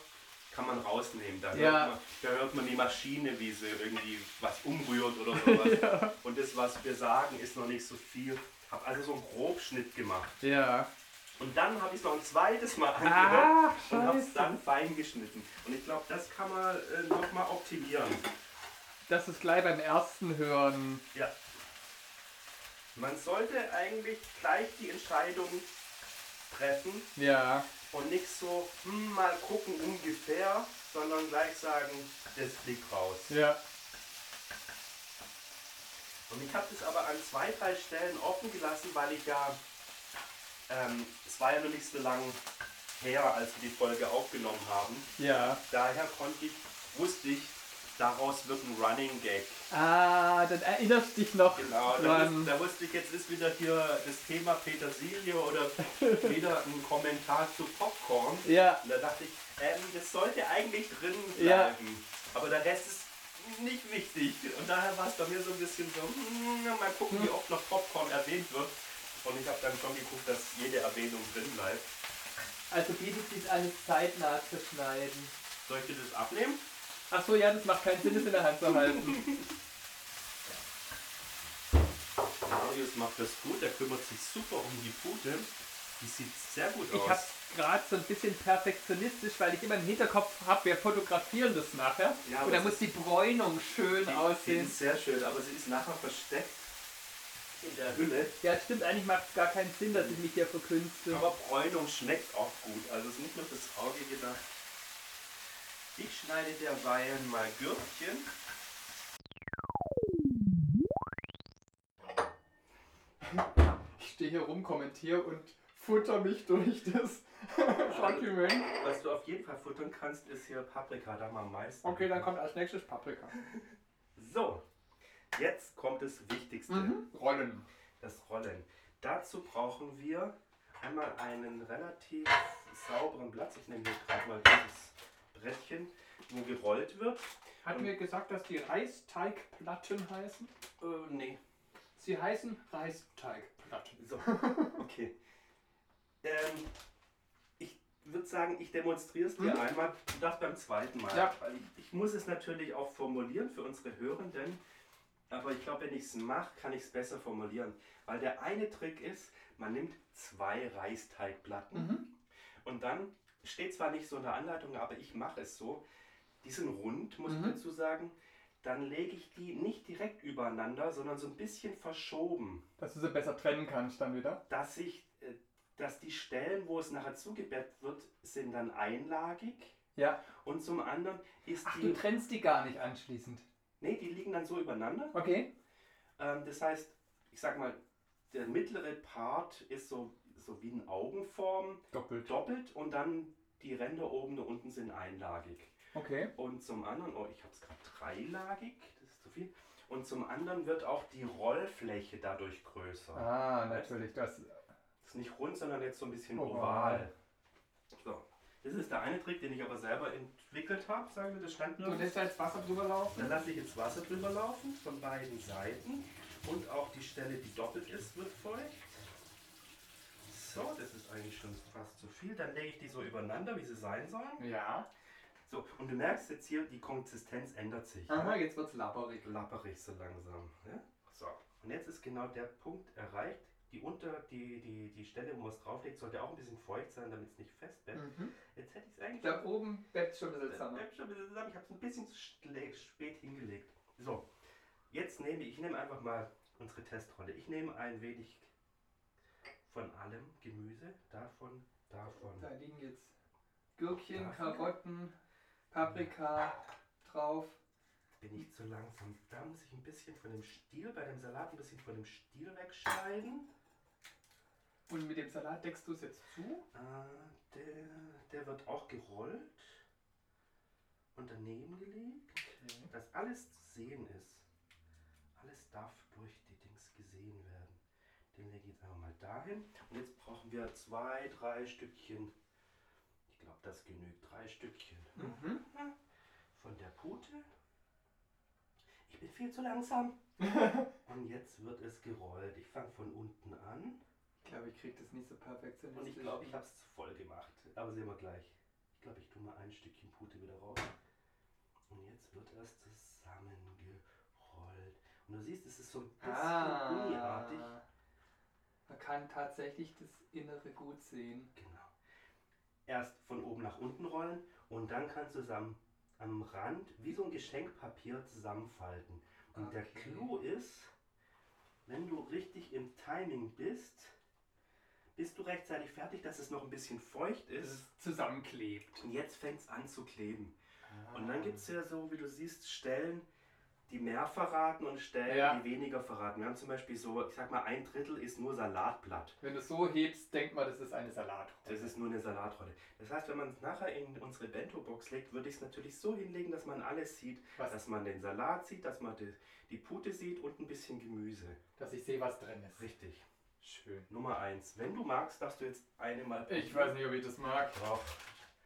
S2: kann man rausnehmen. Da,
S1: Ja.
S2: hört, man, da hört man die Maschine, wie sie irgendwie was umrührt oder sowas. Und das, was wir sagen, ist noch nicht so viel. Habe also so einen Grobschnitt gemacht.
S1: Ja.
S2: Und dann habe ich es noch ein zweites Mal angehört
S1: Ah,
S2: und habe es dann fein geschnitten. Und ich glaube, das kann man äh, nochmal optimieren.
S1: Das ist gleich beim ersten Hören.
S2: Ja. Man sollte eigentlich gleich die Entscheidung treffen
S1: Ja.
S2: und nicht so, hm, mal gucken ungefähr, sondern gleich sagen, das fliegt raus.
S1: Ja.
S2: Und ich habe das aber an zwei, drei Stellen offen gelassen, weil ich ja, ähm, es war ja noch nicht so lang her, als wir die Folge aufgenommen haben.
S1: Ja.
S2: Daher konnte ich, wusste ich, daraus wird ein Running Gag.
S1: Ah, dann erinnerst dich noch
S2: Genau, da, wus- da wusste ich, jetzt ist wieder hier das Thema Petersilie oder wieder ein Kommentar zu Popcorn.
S1: Ja.
S2: Und da dachte ich, ähm, das sollte eigentlich drin
S1: Ja.
S2: bleiben. Aber der Rest ist nicht wichtig. Und daher war es bei mir so ein bisschen so, hm, mal gucken, wie oft noch Popcorn erwähnt wird. Und ich habe dann schon geguckt, dass jede Erwähnung drin bleibt.
S1: Also bietet sich alles zeitnah zu schneiden.
S2: Soll ich dir das abnehmen?
S1: Ach so, ja, das macht keinen Sinn, es in der Hand zu halten.
S2: Marius macht das gut, er kümmert sich super um die Pute. Die sieht sehr gut
S1: Ich
S2: aus.
S1: habe gerade so ein bisschen perfektionistisch, weil ich immer im Hinterkopf habe, wir fotografieren das nachher.
S2: Ja,
S1: und da muss die Bräunung schön
S2: die, die
S1: aussehen.
S2: ist sehr schön, aber sie ist nachher versteckt in der Hülle.
S1: Ja, stimmt, eigentlich macht es gar keinen Sinn, dass ich mich hier verkünste.
S2: Aber Bräunung schmeckt auch gut. Also es ist nicht nur fürs Auge gedacht. Ich schneide derweil mal Gürkchen.
S1: Ich stehe hier rum, kommentiere und futter mich durch das Sortiment.
S2: Was du auf jeden Fall futtern kannst, ist hier Paprika, da mal am meisten.
S1: Okay, dann kommt als nächstes Paprika.
S2: So, jetzt kommt das Wichtigste,
S1: Mhm. Rollen.
S2: das Rollen. Dazu brauchen wir einmal einen relativ sauberen Platz. Ich nehme hier gerade mal dieses Brettchen, wo gerollt wird.
S1: Hatten wir gesagt, dass die Reisteigplatten heißen?
S2: Äh, nee,
S1: Sie heißen Reisteigplatten.
S2: So, okay. Ähm, ich würde sagen, ich demonstriere es dir
S1: Mhm.
S2: einmal. Du darfst beim zweiten Mal.
S1: Ja.
S2: Weil ich, ich muss es natürlich auch formulieren für unsere Hörenden. Aber ich glaube, wenn ich es mache, kann ich es besser formulieren. Weil der eine Trick ist, man nimmt zwei Reisteigplatten
S1: Mhm.
S2: und dann steht zwar nicht so in der Anleitung, aber ich mache es so. Die sind rund, muss
S1: Mhm.
S2: ich dazu sagen. Dann lege ich die nicht direkt übereinander, sondern so ein bisschen verschoben
S1: Dass du sie besser trennen kannst dann wieder.
S2: dass ich, äh, dass die Stellen, wo es nachher zugebettet wird, sind dann einlagig
S1: Ja.
S2: und zum anderen ist
S1: Ach,
S2: die,
S1: du trennst die gar nicht anschließend.
S2: Nee, die liegen dann so übereinander.
S1: Okay.
S2: Ähm, das heißt, ich sag mal, der mittlere Part ist so, so wie eine Augenform
S1: Doppelt.
S2: doppelt und dann die Ränder oben und unten sind einlagig.
S1: Okay.
S2: Und zum anderen, oh, ich habe es gerade dreilagig, das ist zu viel. Und zum anderen wird auch die Rollfläche dadurch größer.
S1: Ah, natürlich. Das.
S2: ist nicht rund, sondern jetzt so ein bisschen
S1: Oval.
S2: oval. So, das ist der eine Trick, den ich aber selber entwickelt habe, sagen wir, das stand
S1: Du
S2: nur.
S1: lässt da jetzt Wasser drüber laufen?
S2: Dann lasse ich jetzt Wasser drüber laufen, von beiden Seiten. Und auch die Stelle, die doppelt ist, wird feucht. So, das ist eigentlich schon fast zu viel. Dann lege ich die so übereinander, wie sie sein sollen.
S1: Ja.
S2: So, und du merkst jetzt hier, die Konsistenz ändert sich.
S1: Aha, jetzt wird's labberig.
S2: Lapperig so langsam. Ja? So, und jetzt ist genau der Punkt erreicht. Die unter, die, die, die Stelle, wo man es drauflegt, sollte auch ein bisschen feucht sein, damit es nicht festbettet.
S1: Mhm.
S2: Jetzt hätte ich es eigentlich
S1: Da oben bleibt schon ein bisschen zusammen.
S2: bleibt schon ein bisschen zusammen. Ich habe es ein bisschen zu spät hingelegt. So, jetzt nehme ich, ich nehme einfach mal unsere Testrolle. Ich nehme ein wenig von allem Gemüse, davon, davon.
S1: Da liegen jetzt Gürkchen,
S2: Dafür?
S1: Karotten, Paprika drauf.
S2: Bin ich zu langsam. Da muss ich ein bisschen von dem Stiel, bei dem Salat ein bisschen von dem Stiel wegschneiden.
S1: Und mit dem Salat deckst du es jetzt zu?
S2: Äh, der, der wird auch gerollt und daneben gelegt.
S1: Okay.
S2: dass alles zu sehen ist. Alles darf durch die Dings gesehen werden. Den lege ich jetzt einfach mal dahin. Und jetzt brauchen wir zwei, drei Stückchen. Ich glaube, das genügt. Drei Stückchen
S1: Mhm.
S2: von der Pute. Ich bin viel zu langsam. Und jetzt wird es gerollt. Ich fange von unten an.
S1: Ich glaube, ich krieg das nicht so perfektionistisch.
S2: Und ich glaube, ich habe es voll gemacht. Aber sehen wir gleich. Ich glaube, ich tue mal ein Stückchen Pute wieder raus. Und jetzt wird es zusammengerollt. Und du siehst, es ist so ein bisschen
S1: ah,
S2: gummiartig.
S1: Man kann tatsächlich das Innere gut sehen.
S2: Genau. Erst von oben nach unten rollen und dann kannst du es am, Rand wie so ein Geschenkpapier zusammenfalten. Und der
S1: Okay.
S2: Clou ist, wenn du richtig im Timing bist, bist du rechtzeitig fertig, dass es noch ein bisschen feucht
S1: Dass
S2: ist.
S1: es zusammenklebt.
S2: Und jetzt fängt es an zu kleben.
S1: Ah.
S2: Und dann gibt es ja so, wie du siehst, Stellen, die mehr verraten und Stellen,
S1: Ja.
S2: die weniger verraten. Wir haben zum Beispiel so, ich sag mal, ein Drittel ist nur Salatblatt.
S1: Wenn du es so hebst, denkt man, das ist eine Salatrolle.
S2: Das ist nur eine Salatrolle. Das heißt, wenn man es nachher in unsere Bento-Box legt, würde ich es natürlich so hinlegen, dass man alles sieht.
S1: Was?
S2: Dass man den Salat sieht, dass man die, die Pute sieht und ein bisschen Gemüse.
S1: Dass ich sehe, was drin ist.
S2: Richtig.
S1: Schön.
S2: Nummer eins. Wenn du magst, darfst du jetzt eine mal
S1: Ich weiß nicht, ob ich das mag.
S2: Drauf.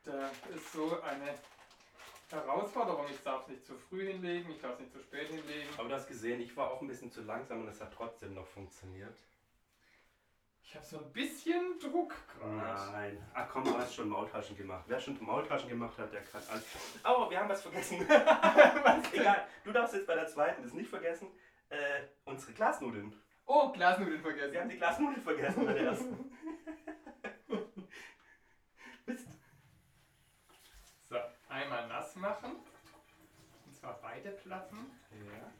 S1: Da ist so eine Herausforderung. Ich darf es nicht zu früh hinlegen, ich darf es nicht zu spät hinlegen.
S2: Aber du hast gesehen, ich war auch ein bisschen zu langsam und es hat trotzdem noch funktioniert.
S1: Ich habe so ein bisschen Druck gerade.
S2: Nein. Ach komm, du hast schon Maultaschen gemacht. Wer schon Maultaschen gemacht hat, der kann alles. Oh, wir haben was vergessen. Egal, du darfst jetzt bei der zweiten das nicht vergessen. Äh, unsere Glasnudeln.
S1: Oh, Glasnudeln vergessen.
S2: Wir haben die Glasnudeln vergessen bei der ersten. Mist.
S1: So, einmal nass machen. Und zwar beide Platten.
S2: Ja.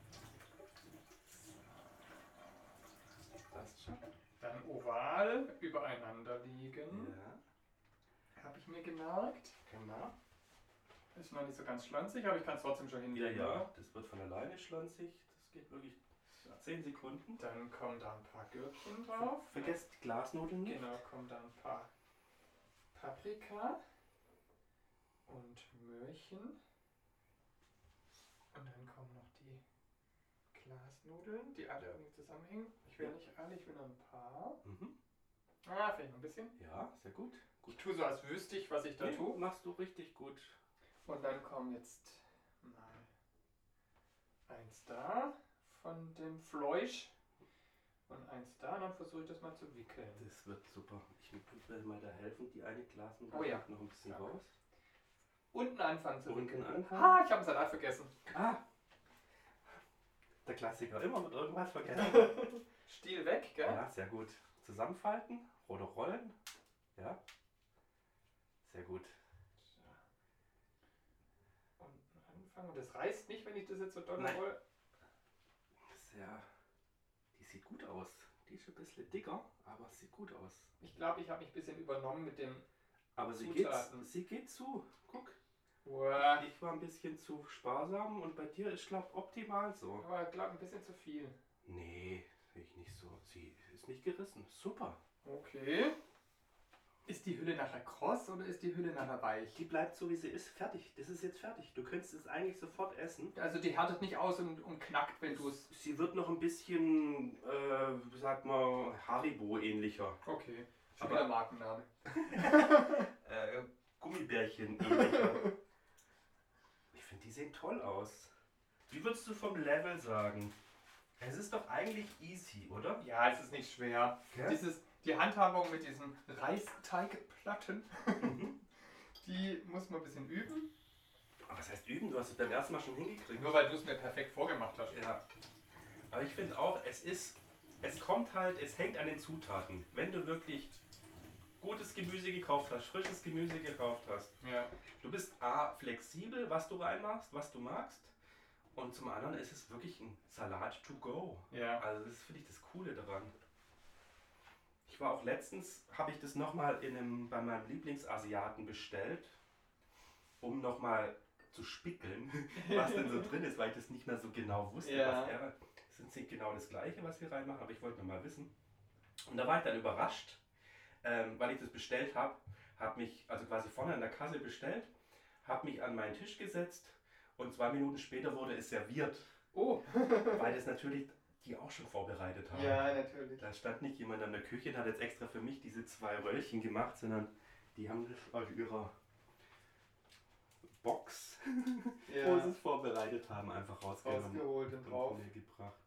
S2: Passt schon.
S1: Dann oval übereinander liegen.
S2: Ja.
S1: Habe ich mir gemerkt.
S2: Genau.
S1: Ist noch nicht so ganz schlanzig, aber ich kann es trotzdem schon hinlegen.
S2: Ja,
S1: ja,
S2: das wird von alleine schlanzig. Das geht wirklich 10 Sekunden.
S1: Dann kommen da ein paar Gürkchen drauf.
S2: Vergesst die Glasnudeln nicht.
S1: Genau, kommen da ein paar Paprika und Möhrchen. Und dann kommen noch die Glasnudeln, die alle irgendwie zusammenhängen. Ich will nicht alle, ich will nur ein paar.
S2: Mhm.
S1: Ah, vielleicht noch ein bisschen.
S2: Ja, sehr gut.
S1: Ich tue so, als wüsste ich, was ich da
S2: Nee,
S1: tue.
S2: machst du richtig gut.
S1: Und dann kommen jetzt mal eins da von dem Fleisch und eins da. Und dann versuche ich das mal zu wickeln.
S2: Das wird super. Ich will mal da helfen. Die eine Glasnudel
S1: Oh ja.
S2: noch ein bisschen
S1: Danke.
S2: raus.
S1: Unten anfangen zu
S2: Unten
S1: wickeln.
S2: anfangen.
S1: Ah, ich habe einen Salat vergessen.
S2: Ah! Der Klassiker. Immer mit irgendwas vergessen.
S1: Stiel weg, gell?
S2: ja, sehr gut. Zusammenfalten oder rollen. Ja. Sehr gut.
S1: Unten anfangen. Und das reißt nicht, wenn ich das jetzt so doll roll.
S2: Sehr. Die sieht gut aus. Die ist ein bisschen dicker, aber sieht gut aus.
S1: Ich glaube, ich habe mich ein bisschen übernommen mit dem.
S2: Aber sie geht, sie geht zu. Guck.
S1: Uah,
S2: Ich war ein bisschen zu sparsam und bei dir ist, glaube optimal so.
S1: aber ich glaube, ein bisschen zu viel.
S2: Nee, sehe ich nicht so. Sie ist nicht gerissen. Super.
S1: Okay. Ist die Hülle nachher kross oder ist die Hülle nachher weich?
S2: Die bleibt so, wie sie ist. Fertig. Das ist jetzt fertig. Du könntest es eigentlich sofort essen.
S1: Also die härtet nicht aus und, und knackt, wenn du es.
S2: Sie wird noch ein bisschen, äh, sag mal, Haribo-ähnlicher.
S1: Okay. Schon
S2: Aber-
S1: wieder Markenname.
S2: Äh, Gummibärchen-ähnlicher. ich finde, die sehen toll aus. Wie würdest du vom Level sagen? Es ist doch eigentlich easy, oder?
S1: Ja, es ist nicht schwer.
S2: Gell?
S1: Dieses, die Handhabung mit diesen Reisteigplatten,
S2: Mhm.
S1: die muss man ein bisschen üben.
S2: Aber was heißt üben? Du hast es beim ersten Mal schon hingekriegt.
S1: Nur weil du es mir perfekt vorgemacht hast.
S2: Ja. Aber ich finde auch, es ist, es kommt halt, es hängt an den Zutaten. Wenn du wirklich gutes Gemüse gekauft hast, frisches Gemüse gekauft hast,
S1: Ja.
S2: du bist A, flexibel, was du reinmachst, was du magst. Und zum anderen ist es wirklich ein Salat to go.
S1: Ja.
S2: Also das finde ich das Coole daran. Ich war auch letztens, habe ich das nochmal bei meinem Lieblingsasiaten bestellt, um nochmal zu spickeln, was denn so drin ist, weil ich das nicht mehr so genau wusste,
S1: Ja.
S2: was er. Es ist nicht genau das gleiche, was wir reinmachen, aber ich wollte nur mal wissen. Und da war ich dann überrascht, ähm, weil ich das bestellt habe, habe mich, also quasi vorne an der Kasse bestellt, habe mich an meinen Tisch gesetzt und zwei Minuten später wurde es serviert,
S1: Oh.
S2: weil das natürlich die auch schon vorbereitet haben.
S1: Ja, natürlich.
S2: Da stand nicht jemand an der Küche und hat jetzt extra für mich diese zwei Röllchen gemacht, sondern die haben das aus ihrer Box, wo sie
S1: Ja.
S2: es vorbereitet haben, einfach rausgenommen
S1: Rausgeholt und
S2: und
S1: drauf.
S2: gebracht.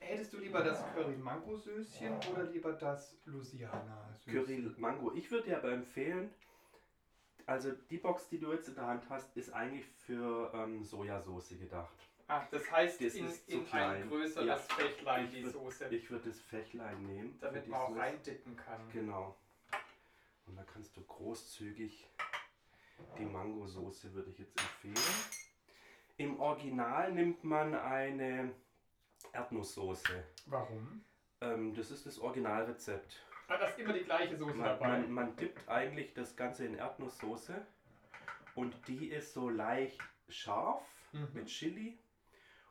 S1: Hättest du lieber das Curry-Mango-Söschen oder lieber das Louisiana-Söschen?
S2: Curry Mango. Ich würde dir aber empfehlen, also die Box, die du jetzt in der Hand hast, ist eigentlich für ähm, Sojasauce gedacht.
S1: Ach, das heißt
S2: Das
S1: in, in ein größeres
S2: Ja.
S1: Fächlein
S2: Ich
S1: die
S2: würd-
S1: Soße,
S2: Ich würde das Fächlein nehmen.
S1: damit man auch
S2: Soße.
S1: reindippen kann.
S2: Genau. Und da kannst du großzügig die Mangosoße würde ich jetzt empfehlen. Im Original nimmt man eine Erdnusssoße.
S1: Warum?
S2: Ähm, das ist das Originalrezept.
S1: Ah, das ist immer die gleiche Soße
S2: Man,
S1: dabei.
S2: man, man dippt eigentlich das Ganze in Erdnusssoße und die ist so leicht scharf
S1: Mhm.
S2: mit Chili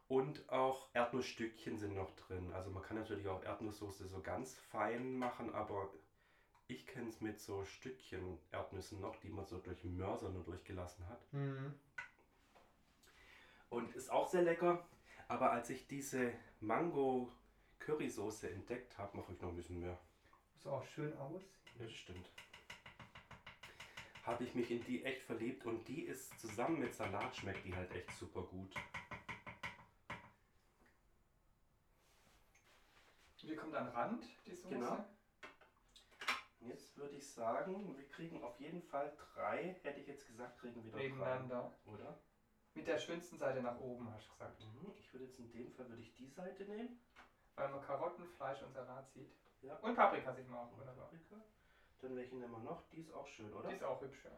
S2: und auch Erdnussstückchen sind noch drin. Also man kann natürlich auch Erdnusssoße so ganz fein machen, aber ich kenne es mit so Stückchen Erdnüssen noch, die man so durch Mörser nur durchgelassen hat.
S1: Mhm.
S2: Und ist auch sehr lecker. Aber als ich diese Mango-Currysoße entdeckt habe, mache ich noch ein bisschen mehr.
S1: Sieht auch schön aus.
S2: Ja, das stimmt. Habe ich mich in die echt verliebt und die ist zusammen mit Salat schmeckt die halt echt super gut.
S1: Wie kommt an Rand, die Soße?
S2: Genau. Und jetzt würde ich sagen, wir kriegen auf jeden Fall drei, hätte ich jetzt gesagt, kriegen wir doch drei.
S1: Nebeneinander.
S2: Oder?
S1: Mit der schönsten Seite nach oben, hast du gesagt.
S2: Mhm, Ich würde jetzt in dem Fall würde ich die Seite nehmen.
S1: Weil man Karotten, Fleisch und Salat sieht.
S2: Ja.
S1: Und Paprika sieht man auch wunderbar.
S2: Paprika. Dann welche nehmen wir noch? Die ist auch schön, oder?
S1: Die ist auch hübsch, ja.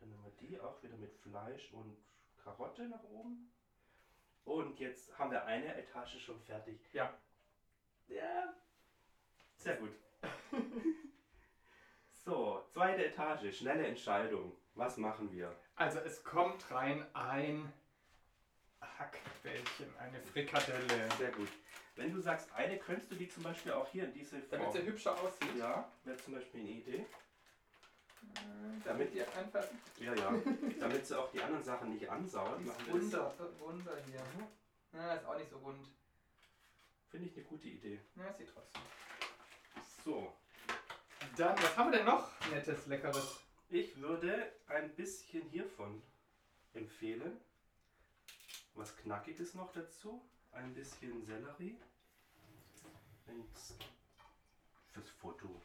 S2: Dann haben wir die auch wieder mit Fleisch und Karotte nach oben. Und jetzt haben wir eine Etage schon fertig.
S1: Ja.
S2: Ja. Sehr gut. so, zweite Etage, schnelle Entscheidung. Was machen wir?
S1: Also es kommt rein ein Hackbällchen, eine Frikadelle.
S2: Sehr gut. Wenn du sagst eine, könntest du die zum Beispiel auch hier in diese Form...
S1: Damit sie hübscher aussieht.
S2: Ja, wäre zum Beispiel eine Idee.
S1: Äh, Damit ihr einfach
S2: Ja, ja. Damit sie auch die anderen Sachen nicht ansauen. das.
S1: Wunder, Wunder hier. Ja, ist auch nicht so rund.
S2: Finde ich eine gute Idee.
S1: Ja, sieht trotzdem.
S2: So,
S1: Dann, was haben wir denn noch Nettes, Leckeres?
S2: ich würde ein bisschen hiervon empfehlen. Was Knackiges noch dazu. Ein bisschen Sellerie. Fürs Foto.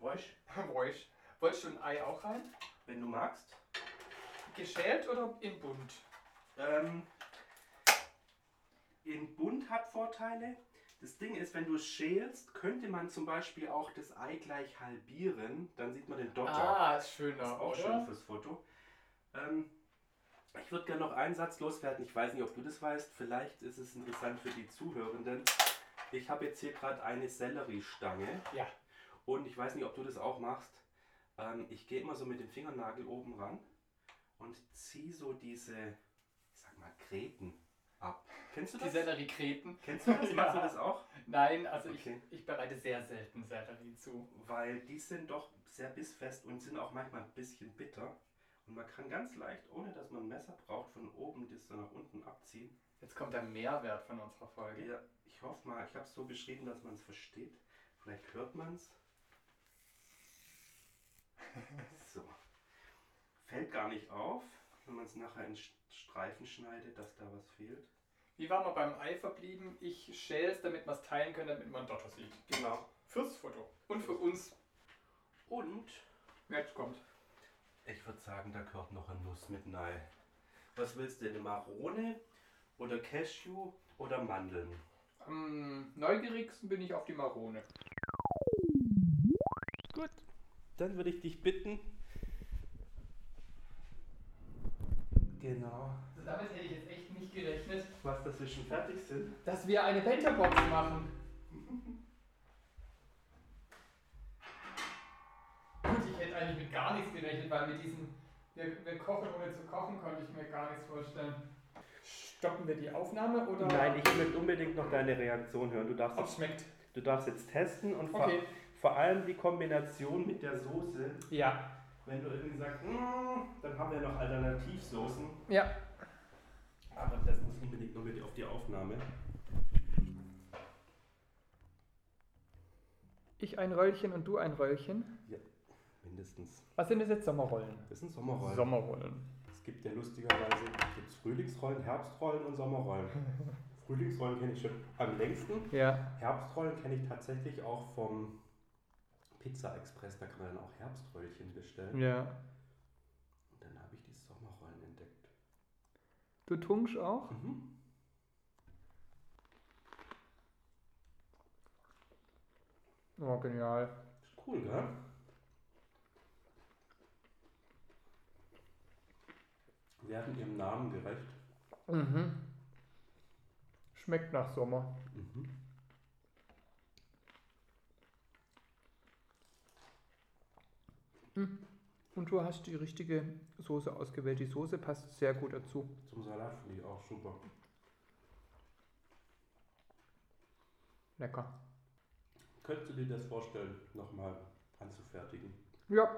S2: Räusch.
S1: Räusch. Wolltest du ein Ei auch rein?
S2: Wenn du magst.
S1: Geschält oder in bunt?
S2: Ähm, in bunt hat Vorteile. Das Ding ist, wenn du es schälst, könnte man zum Beispiel auch das Ei gleich halbieren. Dann sieht man den Dotter.
S1: Ah, ist schöner,
S2: ist auch
S1: oder?
S2: schön fürs Foto. Ähm, ich würde gerne noch einen Satz loswerden. Ich weiß nicht, ob du das weißt. Vielleicht ist es interessant für die Zuhörenden. Ich habe jetzt hier gerade eine Selleriestange.
S1: Ja.
S2: Und ich weiß nicht, ob du das auch machst. Ähm, ich gehe immer so mit dem Fingernagel oben ran und ziehe so diese, ich sag mal, Gräten ab. Kennst du
S1: Die
S2: das?
S1: Selleriekreten.
S2: Kennst du das?
S1: Ja.
S2: Machst du das auch?
S1: Nein, also
S2: Okay.
S1: ich, ich bereite sehr selten Sellerie zu.
S2: Weil die sind doch sehr bissfest und sind auch manchmal ein bisschen bitter. Und man kann ganz leicht, ohne dass man ein Messer braucht, von oben das so nach unten abziehen.
S1: Jetzt kommt der Mehrwert von unserer Folge.
S2: Ja, ich hoffe mal, ich habe es so beschrieben, dass man es versteht. Vielleicht hört man es. So. Fällt gar nicht auf, wenn man es nachher in St- Streifen schneidet, dass da was fehlt.
S1: Wie waren wir beim Ei verblieben? Ich schäle es, damit wir es teilen können, damit man Dotter sieht.
S2: Genau.
S1: Fürs Foto. Und für uns.
S2: Und
S1: Jetzt kommt.
S2: ich würde sagen, da gehört noch eine Nuss mit Nei. Was willst du, eine Marone oder Cashew oder Mandeln?
S1: Am neugierigsten bin ich auf die Marone.
S2: Gut. Dann würde ich dich bitten. Genau.
S1: Damit hätte ich jetzt gerechnet,
S2: Was, dass wir schon fertig sind?
S1: dass wir eine Bento-Box machen. Gut, ich hätte eigentlich mit gar nichts gerechnet, weil mit diesem, wir, wir kochen ohne zu kochen, konnte ich mir gar nichts vorstellen. Stoppen wir die Aufnahme oder
S2: Nein, ich möchte unbedingt noch deine Reaktion hören. Du darfst,
S1: ob es schmeckt?
S2: du darfst jetzt testen und vor,
S1: Okay.
S2: vor allem die Kombination mit der Soße.
S1: Ja.
S2: Wenn du irgendwie sagst, "Mm", dann haben wir noch Alternativsoßen.
S1: Ja.
S2: Aber das muss unbedingt noch mit auf die Aufnahme.
S1: Ich ein Röllchen und du ein Röllchen.
S2: Mindestens.
S1: Was sind das jetzt Sommerrollen?
S2: Das sind Sommerrollen.
S1: Sommerrollen.
S2: Es gibt ja lustigerweise gibt's Frühlingsrollen, Herbstrollen und Sommerrollen. Frühlingsrollen kenne ich schon am längsten.
S1: Ja.
S2: Herbstrollen kenne ich tatsächlich auch vom Pizza Express. Da kann man dann auch Herbströllchen bestellen.
S1: Ja.
S2: Und dann habe ich die Sommerrollen entdeckt.
S1: Du tunkst auch?
S2: Mhm.
S1: Oh, genial.
S2: Ist cool, gell? Werden ihrem Namen gerecht.
S1: Mhm. Schmeckt nach Sommer.
S2: Mhm.
S1: Und du hast die richtige Soße ausgewählt. Die Soße passt sehr gut dazu.
S2: Zum Salat finde ich auch super.
S1: Lecker.
S2: Könntest du dir das vorstellen, nochmal anzufertigen?
S1: Ja.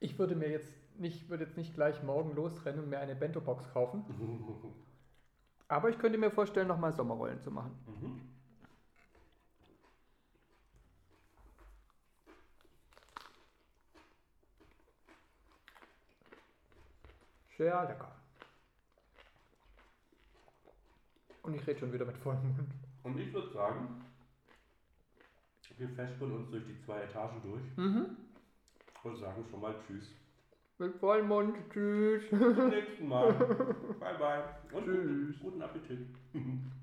S1: Ich würde mir jetzt nicht, würde jetzt nicht gleich morgen losrennen und mir eine Bento-Box kaufen. Aber ich könnte mir vorstellen, nochmal Sommerrollen zu machen.
S2: mhm.
S1: Sehr lecker. Und ich rede schon wieder mit vollem Mund.
S2: Und ich würde sagen, wir festeln uns durch die zwei Etagen durch
S1: Mhm.
S2: und sagen schon mal Tschüss.
S1: Mit vollem Mund. Tschüss.
S2: Bis zum nächsten Mal. bye bye. Und
S1: Tschüss.
S2: guten Appetit.